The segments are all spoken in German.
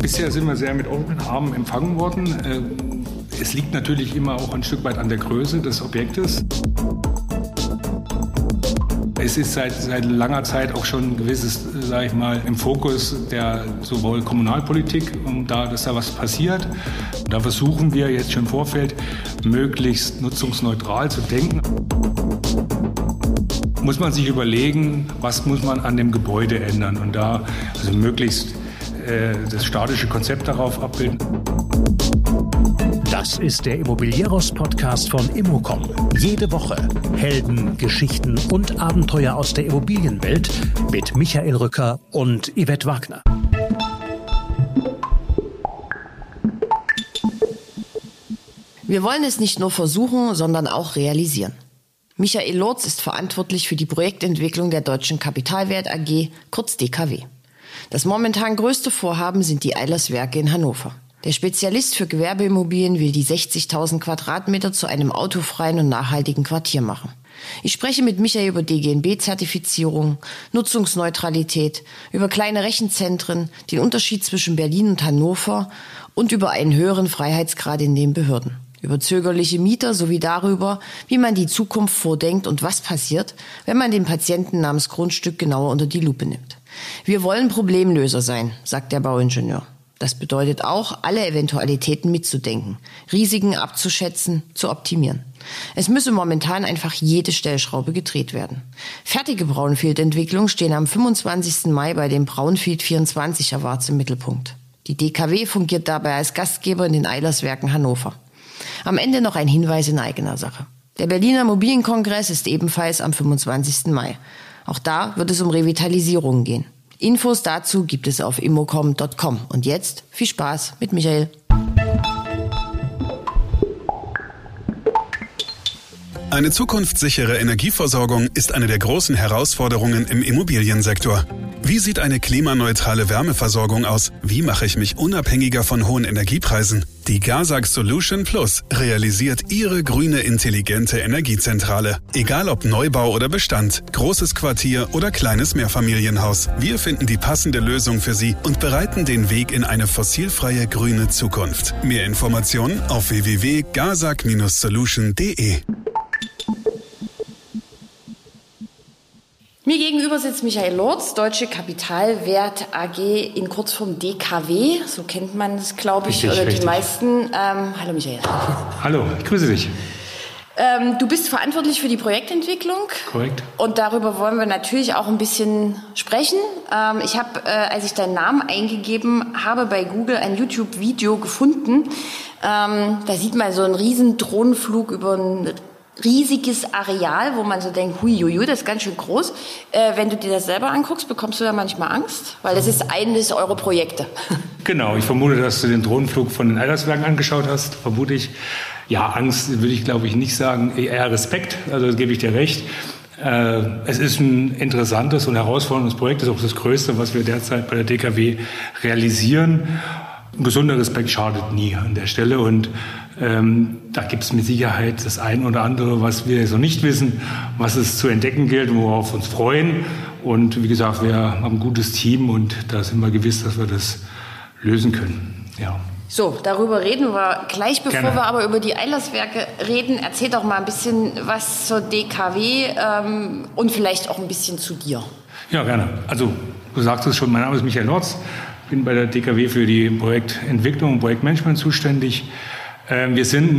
Bisher sind wir sehr mit offenen Armen empfangen worden. Äh, es liegt natürlich immer auch ein Stück weit an der Größe des Objektes. Es ist seit, seit langer Zeit auch schon ein gewisses, sage ich mal, im Fokus der sowohl Kommunalpolitik, um da, dass da was passiert. Da versuchen wir jetzt schon im Vorfeld möglichst nutzungsneutral zu denken. Muss man sich überlegen, was muss man an dem Gebäude ändern und da also möglichst äh, das statische Konzept darauf abbilden. Das ist der Immobilieros-Podcast von Immocom. Jede Woche Helden, Geschichten und Abenteuer aus der Immobilienwelt mit Michael Rücker und Yvette Wagner. Wir wollen es nicht nur versuchen, sondern auch realisieren. Michael Lorz ist verantwortlich für die Projektentwicklung der Deutschen Kapitalwert AG, kurz DKW. Das momentan größte Vorhaben sind die Eilerswerke in Hannover. Der Spezialist für Gewerbeimmobilien will die 60.000 Quadratmeter zu einem autofreien und nachhaltigen Quartier machen. Ich spreche mit Michael über DGNB-Zertifizierung, Nutzungsneutralität, über kleine Rechenzentren, den Unterschied zwischen Berlin und Hannover und über einen höheren Freiheitsgrad in den Behörden, über zögerliche Mieter sowie darüber, wie man die Zukunft vordenkt und was passiert, wenn man den Patienten namens Grundstück genauer unter die Lupe nimmt. Wir wollen Problemlöser sein, sagt der Bauingenieur. Das bedeutet auch, alle Eventualitäten mitzudenken, Risiken abzuschätzen, zu optimieren. Es müsse momentan einfach jede Stellschraube gedreht werden. Fertige Brownfield-Entwicklungen stehen am 25. Mai bei dem Brownfield 24 Awards im Mittelpunkt. Die DKW fungiert dabei als Gastgeber in den Eilerswerken Hannover. Am Ende noch ein Hinweis in eigener Sache. Der Berliner Immobilienkongress ist ebenfalls am 25. Mai. Auch da wird es um Revitalisierung gehen. Infos dazu gibt es auf immocom.com. Und jetzt viel Spaß mit Michael. Eine zukunftssichere Energieversorgung ist eine der großen Herausforderungen im Immobiliensektor. Wie sieht eine klimaneutrale Wärmeversorgung aus? Wie mache ich mich unabhängiger von hohen Energiepreisen? Die Gazak Solution Plus realisiert Ihre grüne intelligente Energiezentrale. Egal ob Neubau oder Bestand, großes Quartier oder kleines Mehrfamilienhaus. Wir finden die passende Lösung für Sie und bereiten den Weg in eine fossilfreie grüne Zukunft. Mehr Informationen auf www.gazak-solution.de. Mir gegenüber sitzt Michael Lorz, Deutsche Kapitalwert AG in Kurzform DKW. So kennt man es, glaube ich, Richtig, oder richtig. die meisten. Ähm, hallo Michael. Hallo, ich grüße dich. Ähm, du bist verantwortlich für die Projektentwicklung. Korrekt. Und darüber wollen wir natürlich auch ein bisschen sprechen. Ähm, ich habe, äh, als ich deinen Namen eingegeben habe, bei Google ein YouTube-Video gefunden. Ähm, da sieht man so einen riesen Drohnenflug über ein riesiges Areal, wo man so denkt, hui, hui, hui, das ist ganz schön groß. Äh, wenn du dir das selber anguckst, bekommst du da manchmal Angst? Weil das ist eines eurer Projekte. Genau, ich vermute, dass du den Drohnenflug von den Eilerswerken angeschaut hast, vermute ich. Ja, Angst würde ich, glaube ich, nicht sagen, eher Respekt, also gebe ich dir recht. Äh, es ist ein interessantes und herausforderndes Projekt, das ist auch das Größte, was wir derzeit bei der DKW realisieren. Ein gesunder Respekt schadet nie an der Stelle und ähm, da gibt es mit Sicherheit das ein oder andere, was wir so nicht wissen, was es zu entdecken gilt, worauf wir uns freuen. Und wie gesagt, wir haben ein gutes Team und da sind wir gewiss, dass wir das lösen können. Ja. So, darüber reden wir gleich. Bevor Gerne. wir aber über die Eilerswerke reden, erzähl doch mal ein bisschen was zur DKW ähm, und vielleicht auch ein bisschen zu dir. Ja, gerne. Also, du sagst es schon, mein Name ist Michael Lorz, bin bei der DKW für die Projektentwicklung und Projektmanagement zuständig. Ähm, Wir sind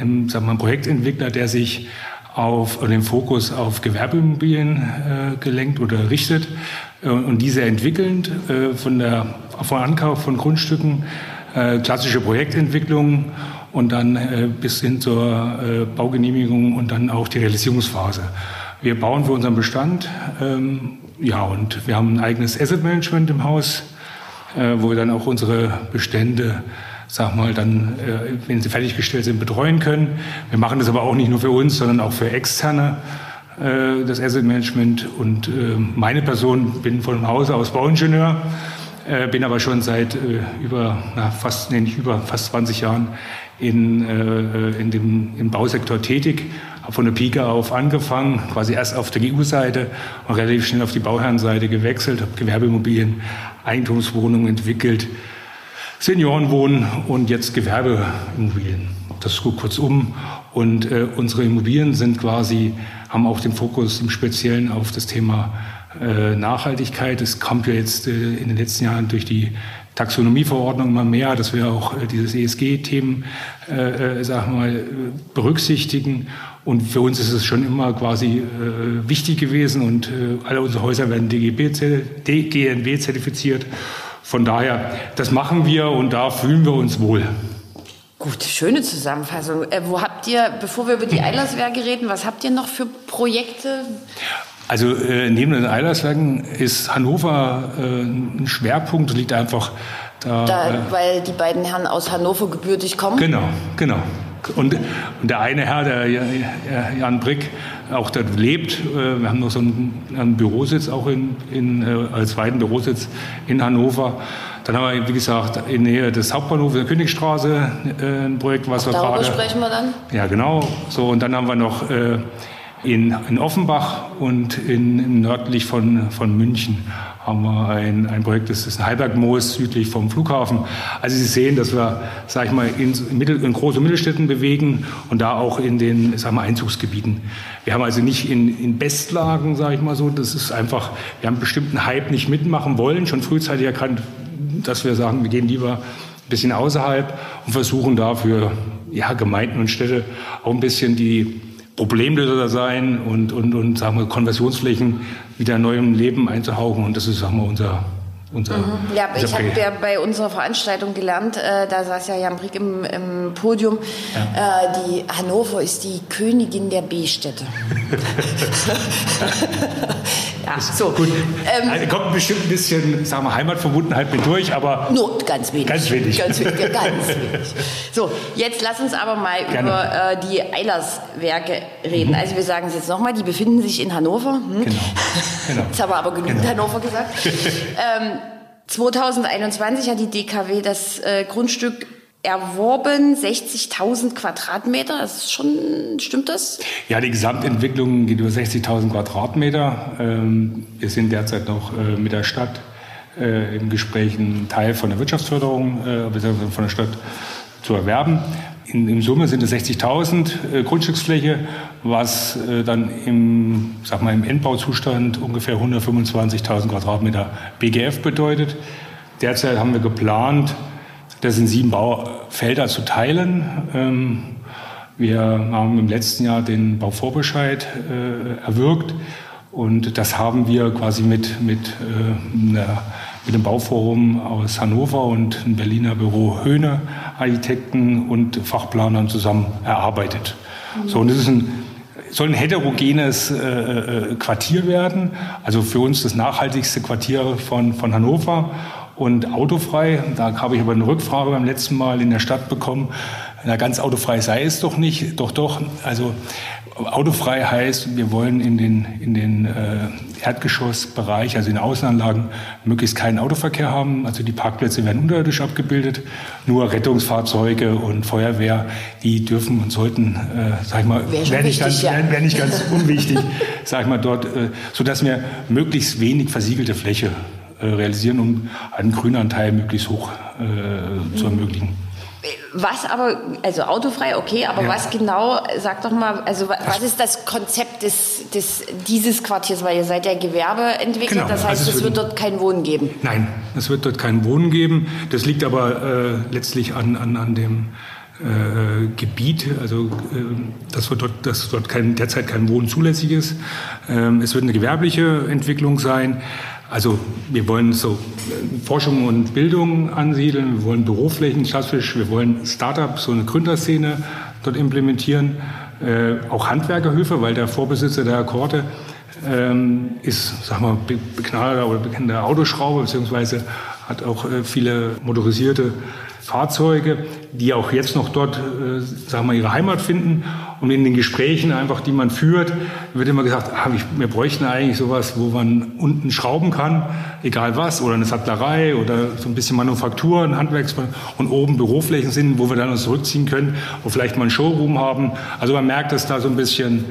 ein, sagen wir, mal, ein Projektentwickler, der sich auf oder den Fokus auf Gewerbeimmobilien äh, gelenkt oder richtet äh, und diese entwickelnd äh, von der von Ankauf von Grundstücken, äh, klassische Projektentwicklung und dann äh, bis hin zur äh, Baugenehmigung und dann auch die Realisierungsphase. Wir bauen für unseren Bestand, ähm, ja, und wir haben ein eigenes Asset Management im Haus, äh, wo wir dann auch unsere Bestände, sag mal, dann, äh, wenn sie fertiggestellt sind, betreuen können. Wir machen das aber auch nicht nur für uns, sondern auch für Externe, äh, das Asset Management. Und äh, meine Person bin von Hause aus Bauingenieur, äh, bin aber schon seit äh, über, na, fast, nee, nicht über, fast 20 Jahren in, äh, in dem, im Bausektor tätig. Habe von der Pike auf angefangen, quasi erst auf der GU-Seite und relativ schnell auf die Bauherrenseite gewechselt, habe Gewerbeimmobilien, Eigentumswohnungen entwickelt, Seniorenwohnen und jetzt Gewerbeimmobilien. Das ist gut kurzum. Und äh, unsere Immobilien sind quasi, haben auch den Fokus im Speziellen auf das Thema äh, Nachhaltigkeit. Es kommt ja jetzt äh, in den letzten Jahren durch die Taxonomieverordnung immer mehr, dass wir auch äh, dieses ESG-Themen, äh, sagen wir mal, berücksichtigen. Und für uns ist es schon immer quasi äh, wichtig gewesen und äh, alle unsere Häuser werden DGB, DGNB zertifiziert. Von daher, das machen wir und da fühlen wir uns wohl. Gut, schöne Zusammenfassung. Äh, wo habt ihr, bevor wir über die Eilerswerke reden, was habt ihr noch für Projekte? Also äh, neben den Eilerswerken ist Hannover äh, ein Schwerpunkt, liegt einfach da. da äh, weil die beiden Herren aus Hannover gebürtig kommen? Genau, genau. Und, und der eine Herr, der Jan Brick, auch dort lebt. Äh, wir haben noch so einen, Bürositz auch in, in, äh, als zweiten Bürositz in Hannover. Dann haben wir, wie gesagt, in Nähe des Hauptbahnhofs der Königstraße ein Projekt, was auch wir gerade... Darüber sprechen wir dann? Ja, genau. So, und dann haben wir noch in, in Offenbach und in, nördlich von, von München haben wir ein, ein Projekt, das ist ein Heibergmoos südlich vom Flughafen. Also Sie sehen, dass wir, sag ich mal, in, Mittel, in große Mittelstädten bewegen und da auch in den, sag mal, Einzugsgebieten. Wir haben also nicht in, in Bestlagen, sage ich mal so, das ist einfach, wir haben bestimmten Hype nicht mitmachen wollen, schon frühzeitig erkannt, dass wir sagen, wir gehen lieber ein bisschen außerhalb und versuchen dafür ja, Gemeinden und Städte auch ein bisschen die Problemlöser sein und, und, und sagen wir, Konversionsflächen wieder neuem Leben einzuhauchen. Und das ist sagen wir, unser, unser, mhm. Ja, ich habe ja bei unserer Veranstaltung gelernt, äh, da saß ja Jan Brick im, im Podium, ja. äh, die Hannover ist die Königin der B-Städte. ja, so. Gut. Ähm, also kommt bestimmt ein bisschen, sagen wir, Heimatverbundenheit mit durch, aber... Nur ganz wenig. Ganz wenig. Ganz wenig, ganz wenig. So, jetzt lass uns aber mal Gerne. über äh, die Eilerswerke reden. Mhm. Also wir sagen es jetzt nochmal, die befinden sich in Hannover. Hm? Genau. genau. Jetzt haben wir aber genügend genau. Hannover gesagt. ähm, 2021 hat die DKW das äh, Grundstück erworben, 60.000 Quadratmeter. Das ist schon, stimmt das? Ja, die Gesamtentwicklung geht über 60.000 Quadratmeter. Ähm, wir sind derzeit noch äh, mit der Stadt äh, im Gespräch, einen Teil von der Wirtschaftsförderung äh, von der Stadt zu erwerben. In, Im Summe sind es 60.000 äh, Grundstücksfläche, was äh, dann im, sag mal, im Endbauzustand ungefähr 125.000 Quadratmeter BGF bedeutet. Derzeit haben wir geplant, das in sieben Baufelder zu teilen. Ähm, wir haben im letzten Jahr den Bauvorbescheid äh, erwirkt und das haben wir quasi mit, mit, äh, einer, mit dem Bauforum aus Hannover und dem Berliner Büro Höhne, Architekten und Fachplanern zusammen erarbeitet. Mhm. So, und das ist ein, soll ein heterogenes äh, äh, Quartier werden, also für uns das nachhaltigste Quartier von, von Hannover und autofrei. Da habe ich aber eine Rückfrage beim letzten Mal in der Stadt bekommen. Na, ganz autofrei sei es doch nicht. Doch, doch. Also autofrei heißt, wir wollen in den, in den äh, Erdgeschossbereich, also in den Außenanlagen, möglichst keinen Autoverkehr haben. Also die Parkplätze werden unterirdisch abgebildet. Nur Rettungsfahrzeuge und Feuerwehr, die dürfen und sollten, äh, sag ich mal, wäre nicht, ganz, ja. wär nicht ganz unwichtig, sag ich mal, dort, äh, sodass wir möglichst wenig versiegelte Fläche äh, realisieren, um einen Grünanteil möglichst hoch äh, zu ermöglichen. Was aber, also autofrei, okay, aber ja. was genau, sag doch mal, also was ist das Konzept des, des, dieses Quartiers, weil ihr seid ja Gewerbeentwickler, genau. das heißt, also es, es wird dort kein Wohnen geben? Nein, es wird dort kein Wohnen geben. Das liegt aber äh, letztlich an, an, an dem äh, Gebiet, also äh, dass, dort, dass dort kein, derzeit kein Wohnen zulässig ist. Ähm, es wird eine gewerbliche Entwicklung sein. Also wir wollen so äh, Forschung und Bildung ansiedeln, wir wollen Büroflächen klassisch, wir wollen Startup, so eine Gründerszene dort implementieren, äh, auch Handwerkerhöfe, weil der Vorbesitzer der Akkorde ähm, ist, sag mal, begnadeter oder bekannter Autoschrauber, beziehungsweise hat auch äh, viele motorisierte Fahrzeuge, die auch jetzt noch dort, äh, sagen wir, ihre Heimat finden. Und in den Gesprächen einfach, die man führt, wird immer gesagt, ah, wir bräuchten eigentlich sowas, wo man unten schrauben kann, egal was, oder eine Sattlerei oder so ein bisschen Manufaktur, ein Handwerks und oben Büroflächen sind, wo wir dann uns zurückziehen können, wo vielleicht mal ein Showroom haben. Also man merkt, dass da so ein bisschen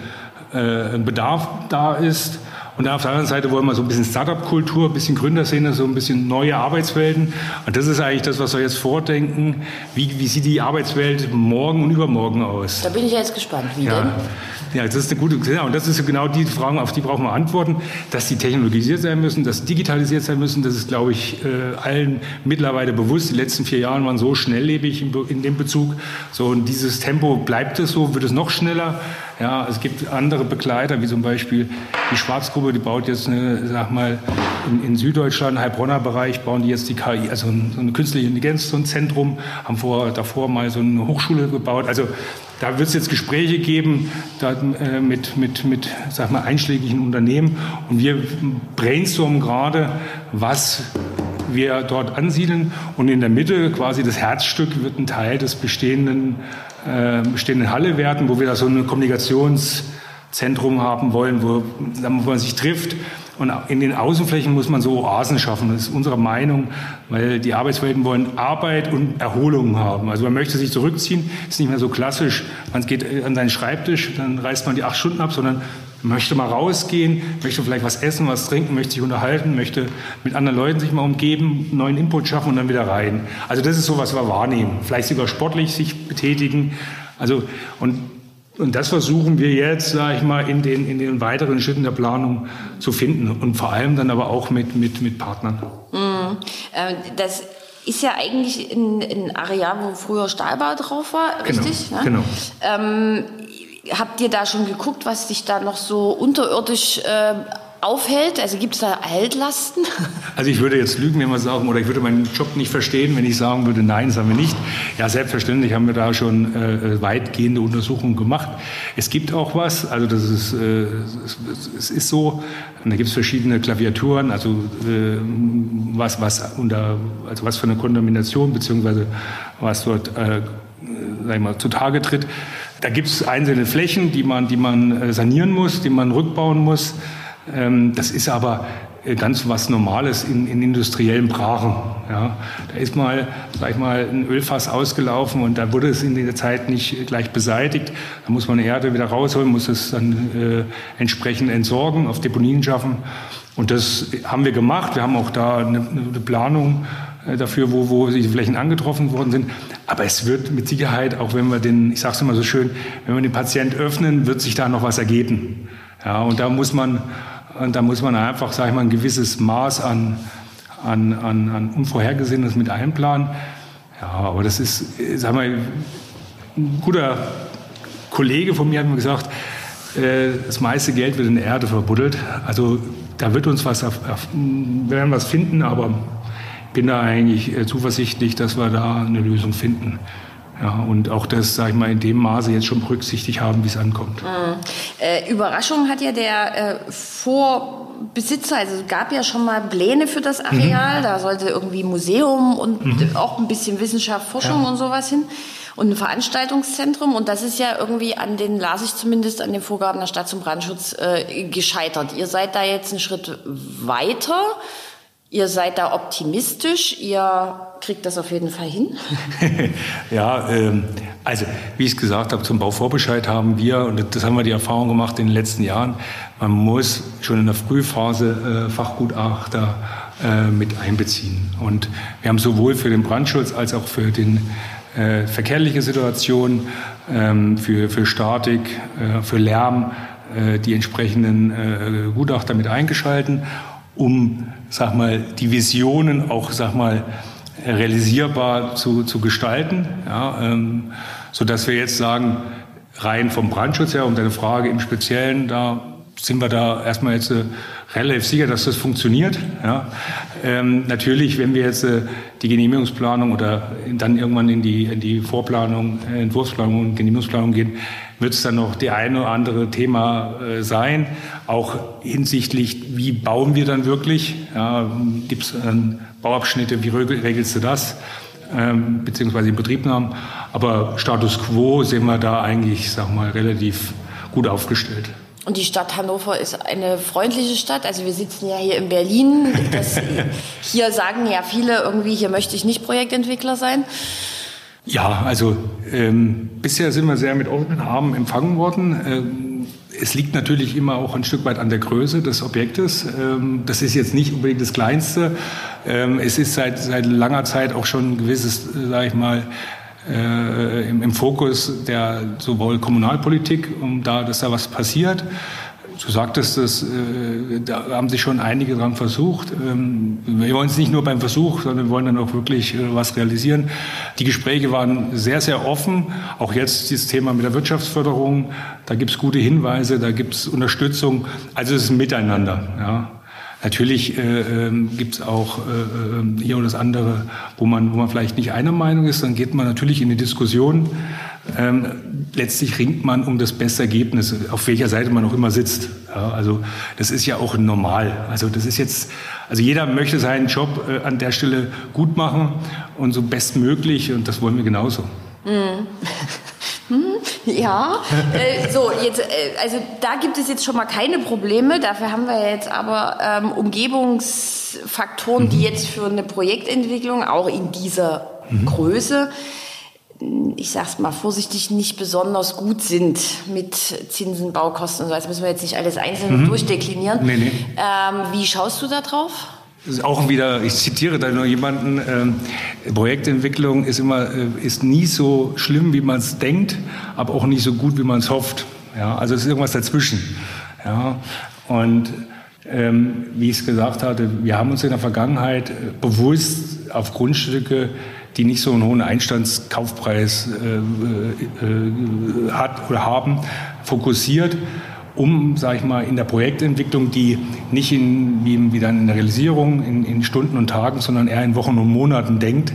äh, ein Bedarf da ist. Und auf der anderen Seite wollen wir so ein bisschen Startup-Kultur, ein bisschen Gründerszene, so ein bisschen neue Arbeitswelten. Und das ist eigentlich das, was wir jetzt vordenken. Wie, wie sieht die Arbeitswelt morgen und übermorgen aus? Da bin ich jetzt gespannt. Wie ja. denn? Ja, das ist eine gute, genau, und das ist genau die Fragen, auf die brauchen wir Antworten, dass die technologisiert sein müssen, dass digitalisiert sein müssen, das ist, glaube ich, äh, allen mittlerweile bewusst. Die letzten vier Jahre waren so schnelllebig in, in dem Bezug. So, und dieses Tempo bleibt es so, wird es noch schneller. Ja, es gibt andere Begleiter, wie zum Beispiel die Schwarzgruppe, die baut jetzt, eine, sag mal, in, in Süddeutschland, Heilbronner Bereich, bauen die jetzt die KI, also so eine künstliche Intelligenz, so ein Zentrum, haben vor, davor mal so eine Hochschule gebaut. Also da wird es jetzt Gespräche geben da, äh, mit, mit, mit sag mal, einschlägigen Unternehmen. Und wir brainstormen gerade, was wir dort ansiedeln. Und in der Mitte, quasi das Herzstück, wird ein Teil des bestehenden, äh, bestehenden Halle werden, wo wir da so ein Kommunikationszentrum haben wollen, wo, wo man sich trifft und in den Außenflächen muss man so Oasen schaffen. Das ist unsere Meinung, weil die Arbeitswelten wollen Arbeit und Erholung haben. Also man möchte sich zurückziehen, ist nicht mehr so klassisch. Man geht an seinen Schreibtisch, dann reißt man die acht Stunden ab, sondern möchte mal rausgehen, möchte vielleicht was essen, was trinken, möchte sich unterhalten, möchte mit anderen Leuten sich mal umgeben, neuen Input schaffen und dann wieder rein. Also das ist so, was wir wahrnehmen. Vielleicht sogar sportlich sich betätigen. Also, und und das versuchen wir jetzt, sage ich mal, in den, in den weiteren Schritten der Planung zu finden und vor allem dann aber auch mit, mit, mit Partnern. Mhm. Ähm, das ist ja eigentlich ein, ein, Areal, wo früher Stahlbau drauf war, genau, richtig? Genau. genau. Ähm, habt ihr da schon geguckt, was sich da noch so unterirdisch äh, aufhält? Also gibt es da Altlasten? Also ich würde jetzt lügen, wenn wir sagen, oder ich würde meinen Job nicht verstehen, wenn ich sagen würde, nein, das haben wir nicht. Ja, selbstverständlich haben wir da schon äh, weitgehende Untersuchungen gemacht. Es gibt auch was, also das ist, äh, es, ist so, und da gibt es verschiedene Klaviaturen, also äh, was, was unter, also was für eine Kontamination beziehungsweise was dort, äh, mal, zutage tritt. Da gibt es einzelne Flächen, die man, die man äh, sanieren muss, die man rückbauen muss. Ähm, das ist aber äh, ganz was Normales in, in industriellen Brachen. Ja. Da ist mal, sag ich mal, ein Ölfass ausgelaufen und da wurde es in der Zeit nicht gleich beseitigt. Da muss man Erde wieder rausholen, muss es dann äh, entsprechend entsorgen, auf Deponien schaffen. Und das haben wir gemacht. Wir haben auch da eine, eine Planung äh, dafür, wo, wo die Flächen angetroffen worden sind. Aber es wird mit Sicherheit, auch wenn wir den, ich sage immer so schön, wenn wir den Patient öffnen, wird sich da noch was ergeben. Ja, und da muss man und da muss man einfach, sage ich mal, ein gewisses Maß an, an, an, an Unvorhergesehenes mit einplanen. Ja, aber das ist, sag mal, ein guter Kollege von mir hat mir gesagt, äh, das meiste Geld wird in der Erde verbuddelt. Also da wird uns was, wir werden was finden, aber bin da eigentlich äh, zuversichtlich, dass wir da eine Lösung finden. Ja, und auch das, sage ich mal, in dem Maße jetzt schon berücksichtigt haben, wie es ankommt. Mhm. Äh, Überraschung hat ja der äh, Vorbesitzer, also es gab ja schon mal Pläne für das Areal, mhm. da sollte irgendwie Museum und mhm. auch ein bisschen Wissenschaft, Forschung ja. und sowas hin und ein Veranstaltungszentrum und das ist ja irgendwie an den, las ich zumindest, an den Vorgaben der Stadt zum Brandschutz äh, gescheitert. Ihr seid da jetzt einen Schritt weiter. Ihr seid da optimistisch, ihr kriegt das auf jeden Fall hin. ja, ähm, also wie ich es gesagt habe, zum Bauvorbescheid haben wir, und das haben wir die Erfahrung gemacht in den letzten Jahren, man muss schon in der Frühphase äh, Fachgutachter äh, mit einbeziehen. Und wir haben sowohl für den Brandschutz als auch für die äh, verkehrliche Situation, ähm, für, für Statik, äh, für Lärm äh, die entsprechenden äh, Gutachter mit eingeschalten um, sag mal, die Visionen auch, sag mal, realisierbar zu, zu gestalten, ja, ähm, so dass wir jetzt sagen, rein vom Brandschutz her, um deine Frage im Speziellen, da sind wir da erstmal jetzt äh, relativ sicher, dass das funktioniert. Ja. Ähm, natürlich, wenn wir jetzt äh, die Genehmigungsplanung oder dann irgendwann in die, in die Vorplanung, äh, Entwurfsplanung und Genehmigungsplanung gehen, wird es dann noch die eine oder andere Thema äh, sein, auch hinsichtlich, wie bauen wir dann wirklich? Ja, Gibt es Bauabschnitte, wie regelst du das? Ähm, beziehungsweise in Betriebnahmen. Aber Status quo sehen wir da eigentlich, sag mal, relativ gut aufgestellt. Und die Stadt Hannover ist eine freundliche Stadt. Also wir sitzen ja hier in Berlin. Das, hier sagen ja viele irgendwie, hier möchte ich nicht Projektentwickler sein. Ja, also ähm, bisher sind wir sehr mit offenen Armen empfangen worden. Ähm, es liegt natürlich immer auch ein Stück weit an der Größe des Objektes. Ähm, das ist jetzt nicht unbedingt das Kleinste. Ähm, es ist seit, seit langer Zeit auch schon ein gewisses, äh, sage ich mal, äh, im, im, Fokus der sowohl Kommunalpolitik, um da, dass da was passiert. Du sagtest, das, äh, da haben sich schon einige dran versucht. Ähm, wir wollen es nicht nur beim Versuch, sondern wir wollen dann auch wirklich äh, was realisieren. Die Gespräche waren sehr, sehr offen. Auch jetzt dieses Thema mit der Wirtschaftsförderung, da gibt es gute Hinweise, da gibt es Unterstützung. Also es ist ein Miteinander. Ja. Natürlich äh, ähm, gibt es auch äh, ähm, hier und das andere, wo man, wo man vielleicht nicht einer Meinung ist. Dann geht man natürlich in die Diskussion. Ähm, letztlich ringt man um das beste Ergebnis, auf welcher Seite man auch immer sitzt. Ja, also das ist ja auch normal. Also das ist jetzt, also jeder möchte seinen Job äh, an der Stelle gut machen und so bestmöglich und das wollen wir genauso. Mhm. Hm, ja, äh, so jetzt, äh, also da gibt es jetzt schon mal keine Probleme. Dafür haben wir jetzt aber ähm, Umgebungsfaktoren, mhm. die jetzt für eine Projektentwicklung auch in dieser mhm. Größe, ich sag's mal vorsichtig, nicht besonders gut sind mit Zinsen, Baukosten und so. Das müssen wir jetzt nicht alles einzeln mhm. durchdeklinieren. Nee, nee. Ähm, wie schaust du da drauf? Auch wieder, ich zitiere da nur jemanden, äh, Projektentwicklung ist immer, äh, ist nie so schlimm, wie man es denkt, aber auch nicht so gut, wie man es hofft. Ja, also es ist irgendwas dazwischen. Ja, und ähm, wie ich es gesagt hatte, wir haben uns in der Vergangenheit äh, bewusst auf Grundstücke, die nicht so einen hohen Einstandskaufpreis äh, äh, äh hat oder haben, fokussiert um, sage ich mal, in der Projektentwicklung, die nicht in, wie, dann in der Realisierung in, in Stunden und Tagen, sondern eher in Wochen und Monaten denkt,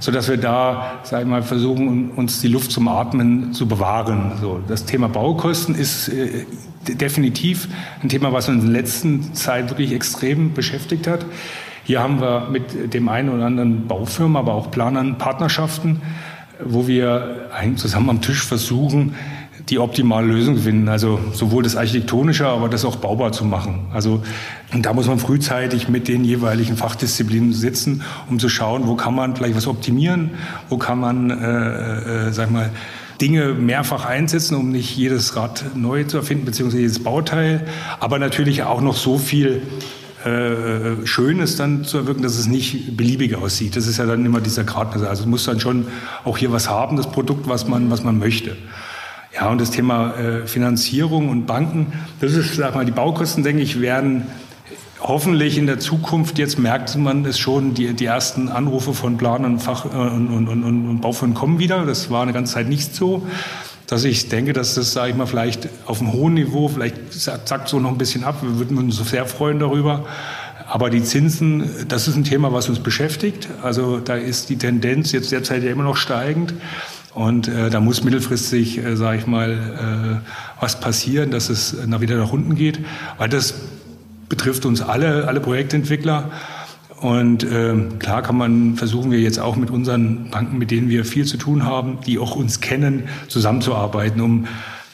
so dass wir da, sage ich mal, versuchen, uns die Luft zum Atmen zu bewahren. So, das Thema Baukosten ist äh, definitiv ein Thema, was uns in der letzten Zeit wirklich extrem beschäftigt hat. Hier haben wir mit dem einen oder anderen Baufirma, aber auch Planern Partnerschaften, wo wir zusammen am Tisch versuchen, die optimale Lösung finden. Also sowohl das Architektonische, aber das auch baubar zu machen. Also und da muss man frühzeitig mit den jeweiligen Fachdisziplinen sitzen, um zu schauen, wo kann man vielleicht was optimieren, wo kann man, äh, äh, sag mal, Dinge mehrfach einsetzen, um nicht jedes Rad neu zu erfinden, beziehungsweise jedes Bauteil, aber natürlich auch noch so viel äh, Schönes dann zu erwirken, dass es nicht beliebig aussieht. Das ist ja dann immer dieser Gradmesser. Also es muss dann schon auch hier was haben, das Produkt, was man, was man möchte. Ja, und das Thema äh, Finanzierung und Banken, das ist, sag mal, die Baukosten, denke ich, werden hoffentlich in der Zukunft, jetzt merkt man es schon, die, die ersten Anrufe von Planern Fach, äh, und, und, und, und Baufirmen kommen wieder. Das war eine ganze Zeit nicht so. Dass ich denke, dass das, sage ich mal, vielleicht auf einem hohen Niveau, vielleicht sagt so noch ein bisschen ab. Wir würden uns sehr freuen darüber. Aber die Zinsen, das ist ein Thema, was uns beschäftigt. Also da ist die Tendenz jetzt derzeit ja immer noch steigend. Und äh, da muss mittelfristig, äh, sage ich mal, äh, was passieren, dass es nach wieder nach unten geht, weil das betrifft uns alle, alle Projektentwickler. Und äh, klar kann man versuchen wir jetzt auch mit unseren Banken, mit denen wir viel zu tun haben, die auch uns kennen, zusammenzuarbeiten. Um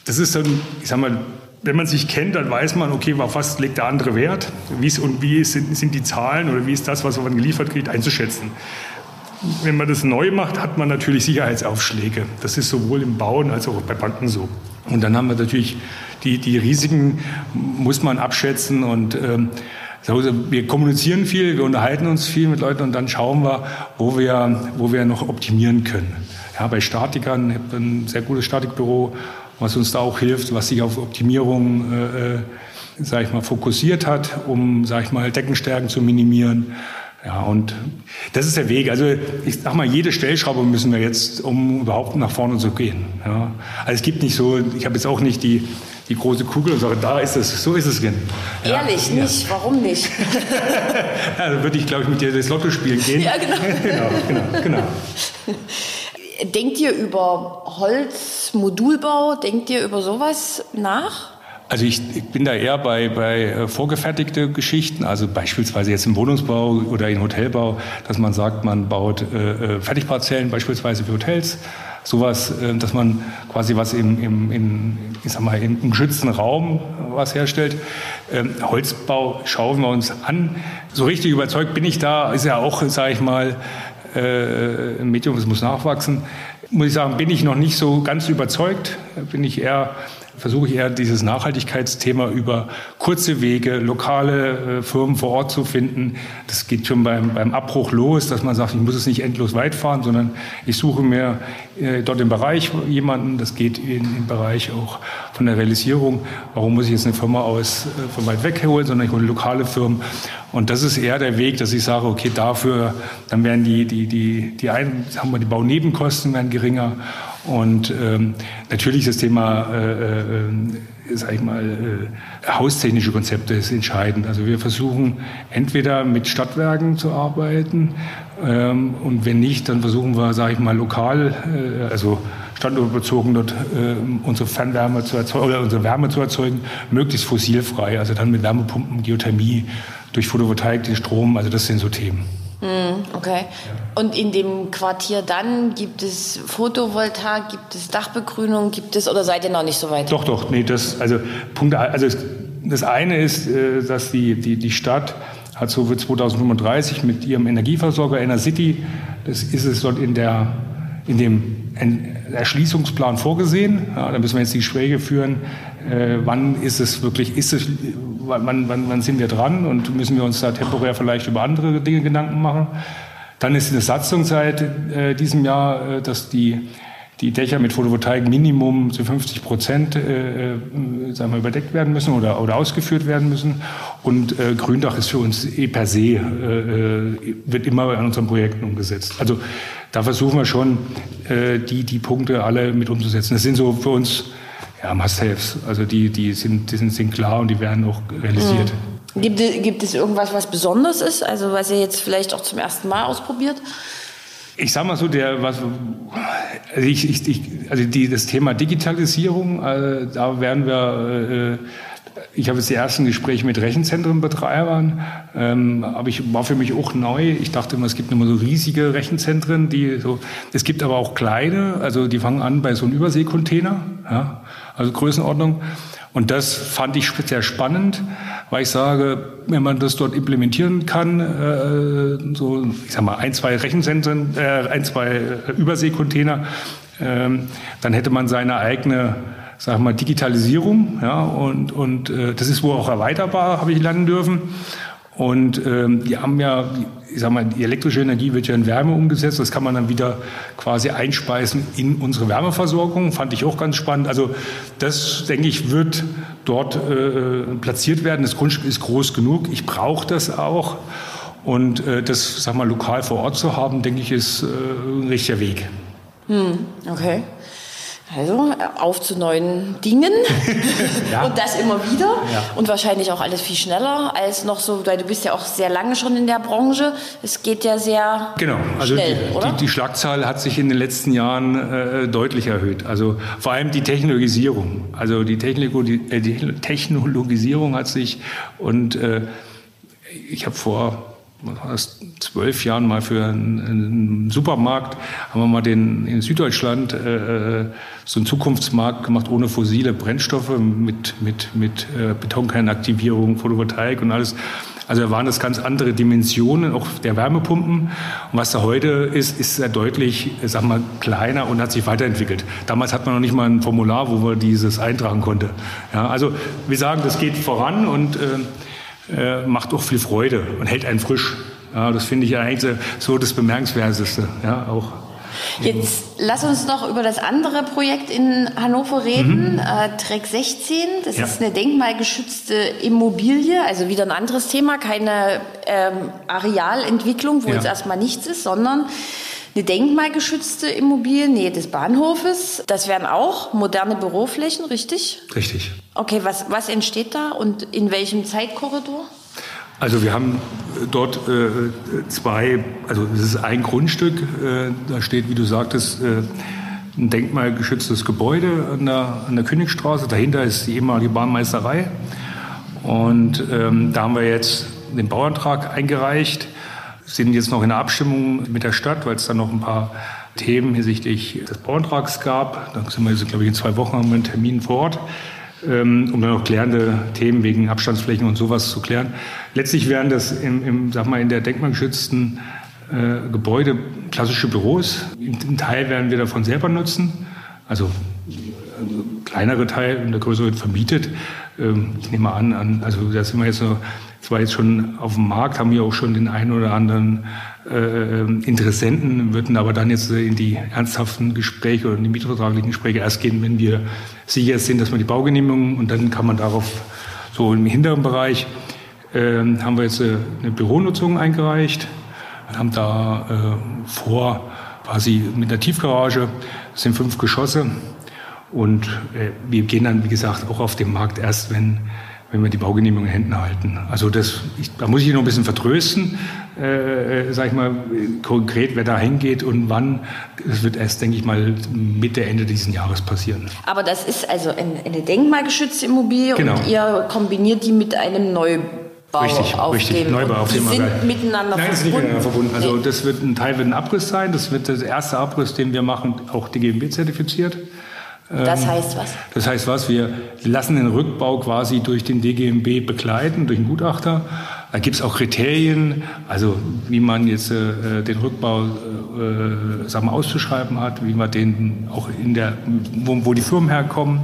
das ist dann, ich sag mal, wenn man sich kennt, dann weiß man, okay, auf was legt der andere Wert, wie und wie sind, sind die Zahlen oder wie ist das, was man geliefert kriegt, einzuschätzen. Wenn man das neu macht, hat man natürlich Sicherheitsaufschläge. Das ist sowohl im Bauen als auch bei Banken so. Und dann haben wir natürlich die, die Risiken, muss man abschätzen und ähm, wir kommunizieren viel, wir unterhalten uns viel mit Leuten und dann schauen wir, wo wir, wo wir noch optimieren können. Ja, bei Statikern, ich habe ein sehr gutes Statikbüro, was uns da auch hilft, was sich auf Optimierung, äh, äh sag ich mal, fokussiert hat, um, sag ich mal, Deckenstärken zu minimieren. Ja, und das ist der Weg. Also ich sag mal, jede Stellschraube müssen wir jetzt, um überhaupt nach vorne zu gehen. Ja. Also es gibt nicht so, ich habe jetzt auch nicht die, die große Kugel und sage, da ist es, so ist es denn. Ja. Ehrlich, ja. nicht, warum nicht? ja, dann würde ich, glaube ich, mit dir das Lotto spielen gehen. Ja, genau. genau, genau, genau. Denkt ihr über Holzmodulbau, denkt ihr über sowas nach? Also ich, ich, bin da eher bei, bei äh, vorgefertigte Geschichten, also beispielsweise jetzt im Wohnungsbau oder im Hotelbau, dass man sagt, man baut äh, äh Fertigparzellen beispielsweise für Hotels sowas, äh, dass man quasi was im, im, in, ich sag mal, im, geschützten Raum was herstellt. Ähm, Holzbau schauen wir uns an. So richtig überzeugt bin ich da, ist ja auch, sage ich mal, äh, ein Medium, es muss nachwachsen. Muss ich sagen, bin ich noch nicht so ganz überzeugt. Bin ich eher versuche ich eher dieses Nachhaltigkeitsthema über kurze Wege, lokale äh, Firmen vor Ort zu finden. Das geht schon beim, beim Abbruch los, dass man sagt, ich muss es nicht endlos weit fahren, sondern ich suche mir äh, dort im Bereich jemanden. Das geht in, im Bereich auch von der Realisierung. Warum muss ich jetzt eine Firma aus äh, von weit weg holen, sondern ich hole lokale Firmen. Und das ist eher der Weg, dass ich sage, okay, dafür, dann werden die, die, die, die, ein, haben wir die Baunebenkosten werden geringer und ähm, natürlich das Thema, äh, äh, sag ich mal, äh, haustechnische Konzepte ist entscheidend. Also wir versuchen entweder mit Stadtwerken zu arbeiten ähm, und wenn nicht, dann versuchen wir, sage ich mal, lokal, äh, also standortbezogen dort äh, unsere Fernwärme zu erzeugen oder unsere Wärme zu erzeugen, möglichst fossilfrei. Also dann mit Wärmepumpen, Geothermie, durch Photovoltaik den Strom. Also das sind so Themen. Hm, okay. Und in dem Quartier dann gibt es Photovoltaik, gibt es Dachbegrünung, gibt es oder seid ihr noch nicht so weit? Doch, doch. Nee, das also Punkt. Also das eine ist, äh, dass die die die Stadt hat so für 2035 mit ihrem Energieversorger Inner City, das ist es dort in der in dem Erschließungsplan vorgesehen. Ja, da müssen wir jetzt die Gespräche führen. Äh, wann ist es wirklich, ist es, wann, wann, wann sind wir dran und müssen wir uns da temporär vielleicht über andere Dinge Gedanken machen? Dann ist eine Satzung seit äh, diesem Jahr, äh, dass die, die Dächer mit Photovoltaik Minimum zu 50 Prozent äh, äh, sagen wir, überdeckt werden müssen oder, oder ausgeführt werden müssen. Und äh, Gründach ist für uns eh per se, äh, äh wird immer an unseren Projekten umgesetzt. Also da versuchen wir schon, äh, die, die Punkte alle mit umzusetzen. Das sind so für uns ja, Must-Haves. Also die, die, sind, die sind, sind klar und die werden auch realisiert. Mhm. Gibt, gibt es irgendwas, was besonders ist? Also was ihr jetzt vielleicht auch zum ersten Mal ausprobiert? Ich sage mal so, der, was, also, ich, ich, ich, also die, das Thema Digitalisierung, äh, da werden wir äh, ich habe jetzt die ersten Gespräche mit Rechenzentrenbetreibern, ähm, aber ich war für mich auch neu. Ich dachte immer, es gibt immer so riesige Rechenzentren, die so. Es gibt aber auch kleine, also die fangen an bei so einem Überseekontainer, ja, also Größenordnung. Und das fand ich sehr spannend, weil ich sage, wenn man das dort implementieren kann, äh, so ich sag mal ein, zwei Rechenzentren, äh, ein, zwei Überseekontainer, äh, dann hätte man seine eigene sag mal, Digitalisierung. Ja, und und äh, das ist wohl auch erweiterbar, habe ich lernen dürfen. Und ähm, die haben ja, ich sag mal, die elektrische Energie wird ja in Wärme umgesetzt. Das kann man dann wieder quasi einspeisen in unsere Wärmeversorgung. Fand ich auch ganz spannend. Also das, denke ich, wird dort äh, platziert werden. Das Grundstück ist groß genug. Ich brauche das auch. Und äh, das, sag mal, lokal vor Ort zu haben, denke ich, ist äh, ein richtiger Weg. Hm, okay. Also auf zu neuen Dingen ja. und das immer wieder ja. und wahrscheinlich auch alles viel schneller als noch so, weil du bist ja auch sehr lange schon in der Branche. Es geht ja sehr genau. Also schnell, die, oder? Die, die, Schlagzahl hat sich in den letzten Jahren äh, deutlich erhöht. Also vor allem die Technologisierung. Also die, Technico, die, äh, die Technologisierung hat sich und äh, ich habe vor was zwölf Jahren mal für einen, Supermarkt, haben wir mal den, in Süddeutschland äh, äh, so einen Zukunftsmarkt gemacht ohne fossile Brennstoffe mit, mit, mit äh, Betonkernaktivierung, Photovoltaik und alles. Also da waren das ganz andere Dimensionen, auch der Wärmepumpen. Und was da heute ist, ist sehr deutlich, sag mal, kleiner und hat sich weiterentwickelt. Damals hat man noch nicht mal ein Formular, wo man dieses eintragen konnte. Ja, also wir sagen, das geht voran und äh, äh, macht auch viel Freude und hält einen frisch. Ja, das finde ich ja eigentlich so das Bemerkenswerteste. Ja, auch. Jetzt lass uns noch über das andere Projekt in Hannover reden, mhm. äh, Track 16. Das ja. ist eine denkmalgeschützte Immobilie, also wieder ein anderes Thema, keine ähm, Arealentwicklung, wo ja. jetzt erstmal nichts ist, sondern eine denkmalgeschützte Immobilie, Nähe des Bahnhofes. Das wären auch moderne Büroflächen, richtig? Richtig. Okay, was, was entsteht da und in welchem Zeitkorridor? Also wir haben dort äh, zwei, also es ist ein Grundstück, äh, da steht, wie du sagtest, äh, ein denkmalgeschütztes Gebäude an der, an der Königstraße. Dahinter ist die ehemalige Bahnmeisterei. Und ähm, da haben wir jetzt den Bauantrag eingereicht sind jetzt noch in der Abstimmung mit der Stadt, weil es dann noch ein paar Themen hinsichtlich des Bauantrags gab. Da sind wir jetzt, glaube ich, in zwei Wochen haben wir einen Termin vor Ort, ähm, um dann noch klärende Themen wegen Abstandsflächen und sowas zu klären. Letztlich wären das im, im sag mal, in der denkmalgeschützten äh, Gebäude klassische Büros. Ein Teil werden wir davon selber nutzen. Also kleinere Teil und der größere wird vermietet. Ähm, ich nehme an, also da sind wir jetzt so, zwar jetzt schon auf dem Markt, haben wir auch schon den einen oder anderen äh, Interessenten, würden aber dann jetzt in die ernsthaften Gespräche oder in die mietvertraglichen Gespräche erst gehen, wenn wir sicher sind, dass wir die Baugenehmigung und dann kann man darauf so im hinteren Bereich äh, haben wir jetzt äh, eine Büronutzung eingereicht, haben da äh, vor quasi mit einer Tiefgarage, das sind fünf Geschosse, und äh, wir gehen dann, wie gesagt, auch auf den Markt erst, wenn, wenn wir die Baugenehmigung in Händen halten. Also das, ich, da muss ich noch ein bisschen vertrösten, äh, äh, sag ich mal, konkret, wer da hingeht und wann. Das wird erst, denke ich mal, Mitte, Ende dieses Jahres passieren. Aber das ist also eine denkmalgeschützte Immobilie genau. und ihr kombiniert die mit einem Neubau. Richtig, auf richtig. Dem, Neubau auf dem sind miteinander Nein, verbunden. ist nicht miteinander verbunden. Also das wird ein Teil wird ein Abriss sein. Das wird der erste Abriss, den wir machen, auch DGMB zertifiziert. Das ähm, heißt was? Das heißt was? Wir lassen den Rückbau quasi durch den DGMB begleiten, durch einen Gutachter. Da gibt es auch Kriterien, also wie man jetzt äh, den Rückbau äh, sagen wir, auszuschreiben hat, wie man den auch in der, wo, wo die Firmen herkommen,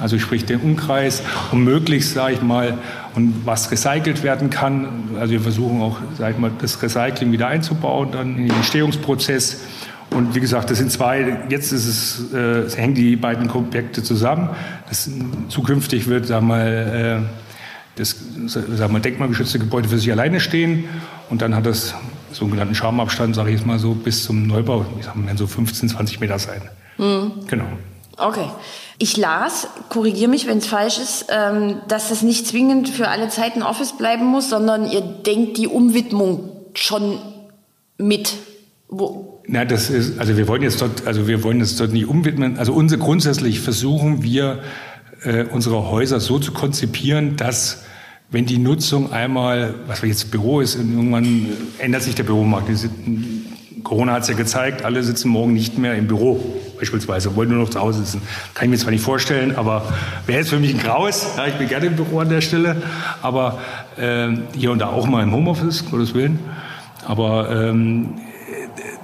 also sprich den Umkreis, um möglichst, sage ich mal, und was recycelt werden kann. Also wir versuchen auch, sage ich mal, das Recycling wieder einzubauen, dann in den Entstehungsprozess. Und wie gesagt, das sind zwei, jetzt ist es, äh, es hängen die beiden Objekte zusammen. Das, zukünftig wird, sagen wir mal, äh, das sagen wir, denkmalgeschützte Gebäude für sich alleine stehen. Und dann hat das sogenannten Schamabstand, sage ich jetzt mal so, bis zum Neubau, ich sag mal, so 15, 20 Meter sein. Mhm. Genau. Okay. Ich las, korrigiere mich, wenn es falsch ist, ähm, dass es nicht zwingend für alle Zeiten Office bleiben muss, sondern ihr denkt die Umwidmung schon mit. Wo, na, das ist, also wir wollen jetzt dort, also wir wollen jetzt dort nicht umwidmen. Also unsere, grundsätzlich versuchen wir, äh, unsere Häuser so zu konzipieren, dass wenn die Nutzung einmal, was jetzt Büro ist, irgendwann ändert sich der Büromarkt. Corona hat es ja gezeigt, alle sitzen morgen nicht mehr im Büro beispielsweise, wollen nur noch zu Hause sitzen. Kann ich mir zwar nicht vorstellen, aber wäre jetzt für mich ein Graues. Ja, ich bin gerne im Büro an der Stelle, aber äh, hier und da auch mal im Homeoffice, Gottes Willen. Aber ähm,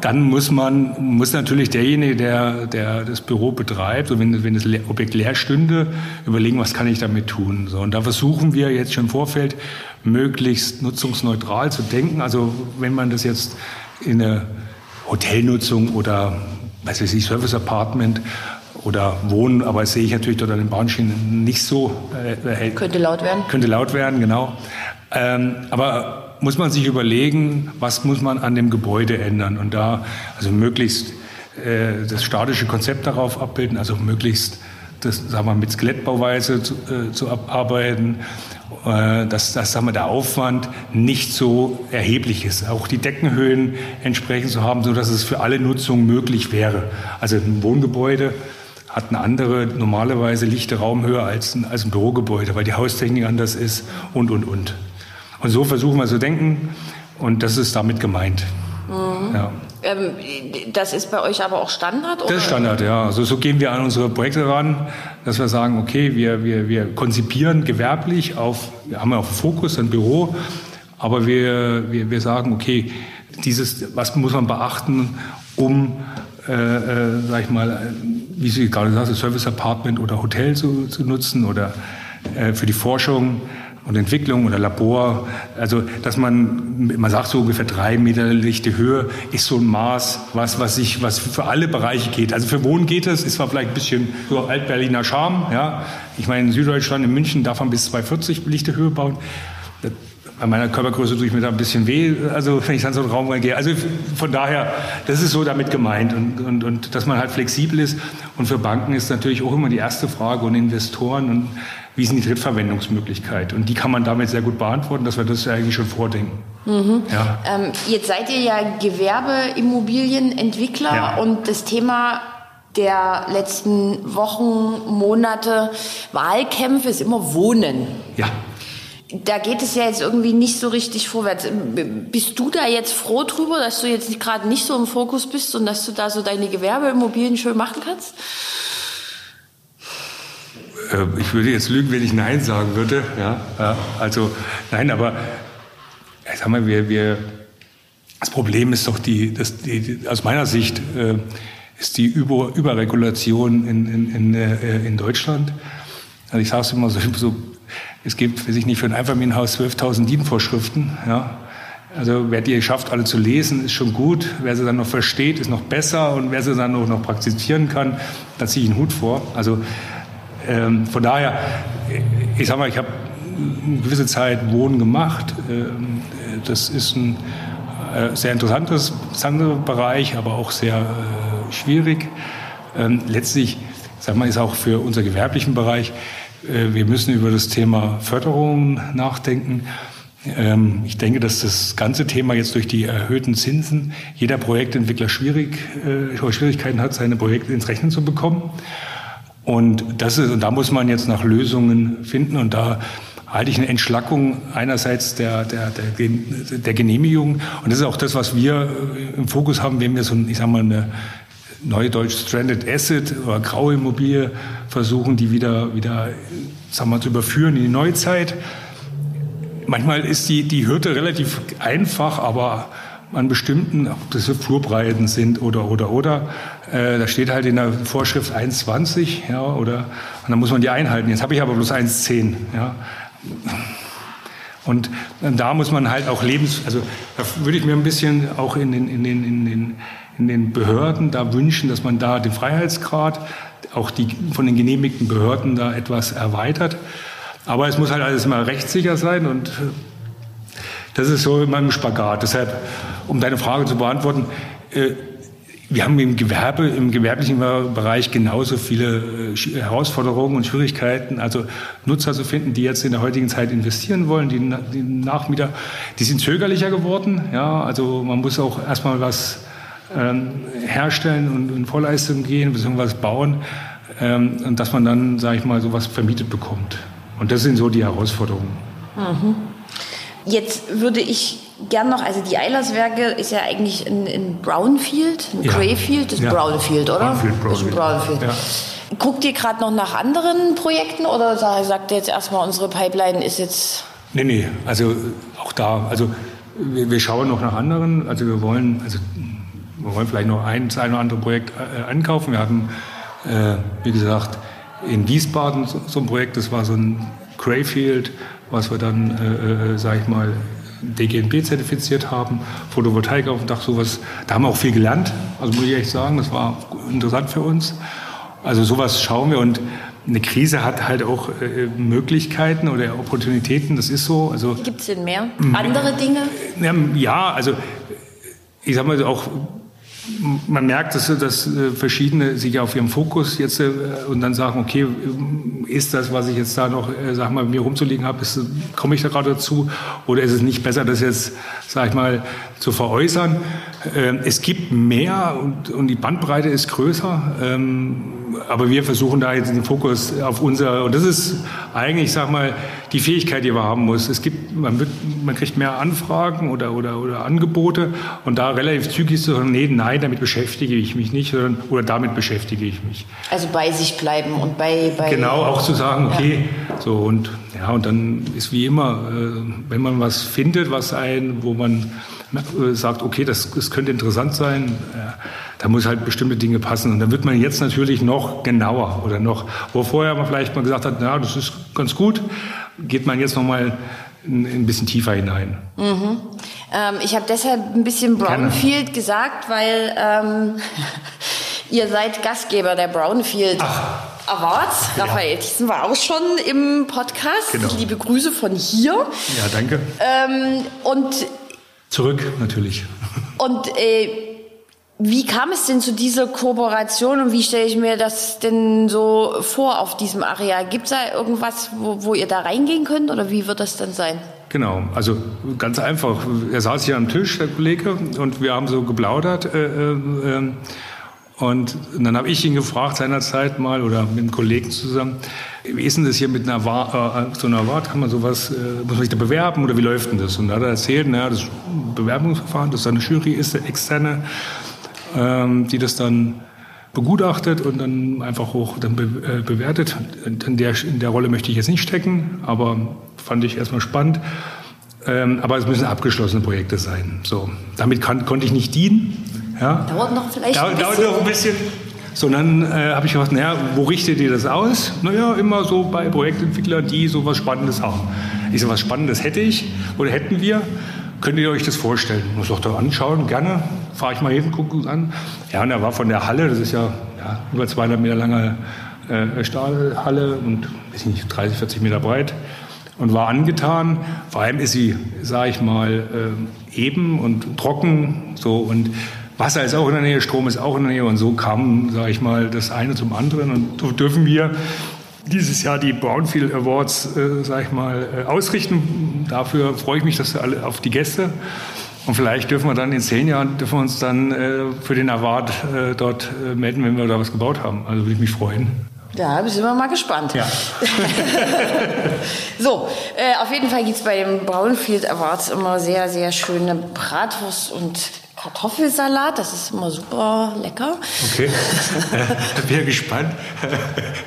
dann muss man, muss natürlich derjenige, der, der das Büro betreibt, und wenn, wenn das Objekt leer stünde, überlegen, was kann ich damit tun. So, und da versuchen wir jetzt schon im Vorfeld, möglichst nutzungsneutral zu denken. Also wenn man das jetzt in eine Hotelnutzung oder, was weiß ich, Service Apartment oder Wohnen, aber das sehe ich natürlich dort an den Bahnschienen nicht so. Äh, könnte laut werden. Könnte laut werden, genau. Ähm, aber muss man sich überlegen, was muss man an dem Gebäude ändern und da also möglichst äh, das statische Konzept darauf abbilden, also möglichst das sagen wir, mit Skelettbauweise zu, äh, zu arbeiten, äh, dass, dass sagen wir, der Aufwand nicht so erheblich ist. Auch die Deckenhöhen entsprechend zu haben, sodass es für alle Nutzungen möglich wäre. Also ein Wohngebäude hat eine andere, normalerweise lichte Raumhöhe als ein, als ein Bürogebäude, weil die Haustechnik anders ist und, und, und. Und so versuchen wir zu denken und das ist damit gemeint. Mhm. Ja. Ähm, das ist bei euch aber auch Standard? Oder? Das ist Standard, ja. Also so gehen wir an unsere Projekte ran, dass wir sagen, okay, wir, wir, wir konzipieren gewerblich auf, wir haben ja auch Fokus, ein Büro, aber wir, wir, wir sagen, okay, dieses, was muss man beachten, um, äh, äh, sag ich mal, wie Sie gerade sagten, Service Apartment oder Hotel zu, zu nutzen oder äh, für die Forschung und Entwicklung oder Labor. Also, dass man, man sagt so ungefähr drei Meter lichte Höhe ist so ein Maß, was, was sich, was für alle Bereiche geht. Also für Wohnen geht es, ist zwar vielleicht ein bisschen so Altberliner Charme, ja. Ich meine, in Süddeutschland, in München darf man bis 240 lichte Höhe bauen. Bei meiner Körpergröße tue ich mir da ein bisschen weh, also wenn ich dann so einen Raum reingehe. Also von daher, das ist so damit gemeint und, und, und dass man halt flexibel ist. Und für Banken ist natürlich auch immer die erste Frage und Investoren und wie sind die Drittverwendungsmöglichkeit? Und die kann man damit sehr gut beantworten, dass wir das eigentlich schon vordenken. Mhm. Ja. Ähm, jetzt seid ihr ja Gewerbeimmobilienentwickler ja. und das Thema der letzten Wochen, Monate, Wahlkämpfe ist immer Wohnen. Ja. Da geht es ja jetzt irgendwie nicht so richtig vorwärts. Bist du da jetzt froh drüber, dass du jetzt gerade nicht so im Fokus bist und dass du da so deine Gewerbeimmobilien schön machen kannst? Äh, ich würde jetzt lügen, wenn ich Nein sagen würde. Ja, ja also nein, aber ich sag mal, wir, wir, das Problem ist doch die, das, die aus meiner Sicht äh, ist die Über, Überregulation in, in, in, äh, in Deutschland. Also ich sage es immer so, so es gibt, weiß ich nicht, für ein Einfamilienhaus 12.000 DIN-Vorschriften. Ja. Also wer die schafft, alle zu lesen, ist schon gut. Wer sie dann noch versteht, ist noch besser. Und wer sie dann auch noch praktizieren kann, da ziehe ich einen Hut vor. Also ähm, von daher, ich sag mal, ich habe eine gewisse Zeit Wohnen gemacht. Ähm, das ist ein äh, sehr interessantes, interessanter Bereich, aber auch sehr äh, schwierig. Ähm, letztlich, sag mal, ist auch für unser gewerblichen Bereich äh, wir müssen über das Thema Förderung nachdenken. Ähm, ich denke, dass das ganze Thema jetzt durch die erhöhten Zinsen jeder Projektentwickler schwierig, äh, Schwierigkeiten hat, seine Projekte ins Rechnen zu bekommen. Und das ist, und da muss man jetzt nach Lösungen finden. Und da halte ich eine Entschlackung einerseits der, der, der, der Genehmigung. Und das ist auch das, was wir äh, im Fokus haben, wenn wir so, ich sag mal, eine Neudeutsch Stranded Asset oder graue Immobilie versuchen, die wieder, wieder sagen wir, zu überführen in die Neuzeit. Manchmal ist die, die Hürde relativ einfach, aber an bestimmten, ob das Flurbreiten sind oder, oder, oder, äh, da steht halt in der Vorschrift 1,20, ja, oder, und dann muss man die einhalten. Jetzt habe ich aber bloß 1,10, ja. Und da muss man halt auch lebens, also da würde ich mir ein bisschen auch in den, in den, in den in den Behörden da wünschen, dass man da den Freiheitsgrad, auch die von den genehmigten Behörden da etwas erweitert. Aber es muss halt alles mal rechtssicher sein und äh, das ist so in meinem Spagat. Deshalb, um deine Frage zu beantworten, äh, wir haben im Gewerbe, im gewerblichen Bereich genauso viele äh, Herausforderungen und Schwierigkeiten. Also Nutzer zu finden, die jetzt in der heutigen Zeit investieren wollen, die Nachmieter, die sind zögerlicher geworden. Ja, also man muss auch erstmal was ähm, herstellen und in Vorleistung gehen, beziehungsweise bauen, ähm, und dass man dann, sage ich mal, sowas vermietet bekommt. Und das sind so die Herausforderungen. Mhm. Jetzt würde ich gern noch, also die Eilerswerke ist ja eigentlich in, in Brownfield, ein ja. Greyfield, das ist ja. Brownfield, oder? Brownfield, Brownfield. Brownfield. Ja. Guckt ihr gerade noch nach anderen Projekten oder sagt ihr jetzt erstmal, unsere Pipeline ist jetzt. Nee, nee, also auch da, also wir, wir schauen noch nach anderen, also wir wollen, also wir wollen vielleicht noch ein, das eine oder andere Projekt äh, ankaufen. Wir hatten, äh, wie gesagt, in Wiesbaden so, so, ein Projekt, das war so ein Greyfield, was wir dann, äh, äh sage ich mal, DGNB zertifiziert haben, Photovoltaik auf dem Dach, sowas. Da haben wir auch viel gelernt, also muss ich echt sagen, das war interessant für uns. Also sowas schauen wir und eine Krise hat halt auch äh, Möglichkeiten oder Opportunitäten, das ist so. Also, Gibt es denn mehr? Andere Dinge? Ja, also ich sag mal auch man merkt, dass, dass äh, verschiedene sich auf ihrem Fokus jetzt äh, und dann sagen, okay, ist das, was ich jetzt da noch, äh, sag mal, mir rumzulegen habe, komme ich da gerade dazu? Oder ist es nicht besser, das jetzt, sag ich mal, zu veräußern? Ähm, es gibt mehr und, und die Bandbreite ist größer, ähm, aber wir versuchen da jetzt den Fokus auf unser, und das ist eigentlich, sag mal, die Fähigkeit, die man haben muss. Es gibt, man, wird, man kriegt mehr Anfragen oder, oder, oder Angebote und da relativ zügig zu sagen, nee, nein, damit beschäftige ich mich nicht, sondern, oder damit beschäftige ich mich. Also bei sich bleiben und bei... bei genau, auch zu sagen, okay, ja. so und, ja, und dann ist wie immer, äh, wenn man was findet, was ein, wo man sagt, okay, das, das könnte interessant sein, äh, da muss halt bestimmte Dinge passen. Und dann wird man jetzt natürlich noch genauer oder noch, wo vorher man vielleicht mal gesagt hat, na, das ist ganz gut, geht man jetzt noch mal ein, bisschen tiefer hinein. Mhm. Ähm, ich habe deshalb ein bisschen Brownfield Gerne. gesagt, weil ähm, ihr seid Gastgeber der Brownfield. Ach. Awards. Raphael ja. Thiessen war auch schon im Podcast. Genau. Liebe Grüße von hier. Ja, danke. Ähm, und Zurück, natürlich. Und äh, wie kam es denn zu dieser Kooperation und wie stelle ich mir das denn so vor auf diesem Areal? Gibt es da irgendwas, wo, wo ihr da reingehen könnt oder wie wird das dann sein? Genau, also ganz einfach. Er saß hier am Tisch, der Kollege, und wir haben so geplaudert. Äh, äh, Und dann habe ich ihn gefragt seinerzeit mal oder mit einem Kollegen zusammen, wie ist denn das hier mit einer War, äh, so einer Wart, kann man sowas, äh, muss man sich da bewerben oder wie läuft denn das? Und da hat er erzählt, naja, das Bewerbungsverfahren, dass da eine Jury ist, eine externe, ähm, die das dann begutachtet und dann einfach hoch dann be, äh, bewertet. In der, in der Rolle möchte ich jetzt nicht stecken, aber fand ich erstmal spannend. Ähm, aber es müssen abgeschlossene Projekte sein. So, damit kann, konnte ich nicht dienen. Ja. Dauert noch vielleicht Dauert, dauert noch ein bisschen. So, dann äh, habe ich gedacht, naja, wo richtet ihr das aus? Naja, immer so bei Projektentwicklern, die so was Spannendes haben. Ich so, was Spannendes hätte ich oder hätten wir. Könnt ihr euch das vorstellen? Und ich sagte, anschauen, gerne. Fahre ich mal hin, gucken uns an. Ja, und er war von der Halle, das ist ja, ja über 200 Meter lange äh, Stahlhalle und weiß nicht, 30, 40 Meter breit und war angetan. Vor allem ist sie, sage ich mal, äh, eben und trocken so und Wasser ist auch in der Nähe, Strom ist auch in der Nähe und so kam, sage ich mal, das eine zum anderen und so dürfen wir dieses Jahr die Brownfield Awards, äh, sage ich mal, äh, ausrichten. Dafür freue ich mich, dass alle auf die Gäste und vielleicht dürfen wir dann in zehn Jahren dürfen wir uns dann äh, für den Award äh, dort äh, melden, wenn wir da was gebaut haben. Also würde ich mich freuen. Da sind wir mal gespannt. Ja. so, äh, auf jeden Fall gibt es bei den Brownfield Awards immer sehr, sehr schöne Bratwurst und Kartoffelsalat, das ist immer super lecker. Okay, bin ja gespannt.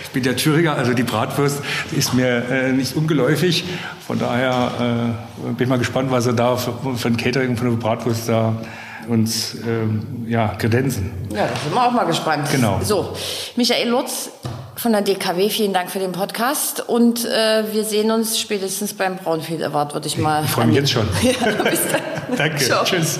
Ich bin ja Thüringer, also die Bratwurst ist mir äh, nicht ungeläufig. Von daher äh, bin ich mal gespannt, was er da für, für ein Catering von der Bratwurst da uns ähm, ja, kredenzen. Ja, da sind wir auch mal gespannt. Genau. So, Michael Lutz von der DKW, vielen Dank für den Podcast und äh, wir sehen uns spätestens beim Braunfield Award, würde ich mal. Ich freue mich jetzt schon. ja, bis dann. Danke, Ciao. tschüss.